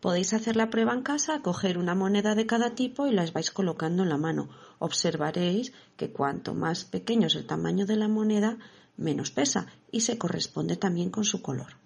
Podéis hacer la prueba en casa, coger una moneda de cada tipo y las vais colocando en la mano. Observaréis que cuanto más pequeño es el tamaño de la moneda, menos pesa y se corresponde también con su color.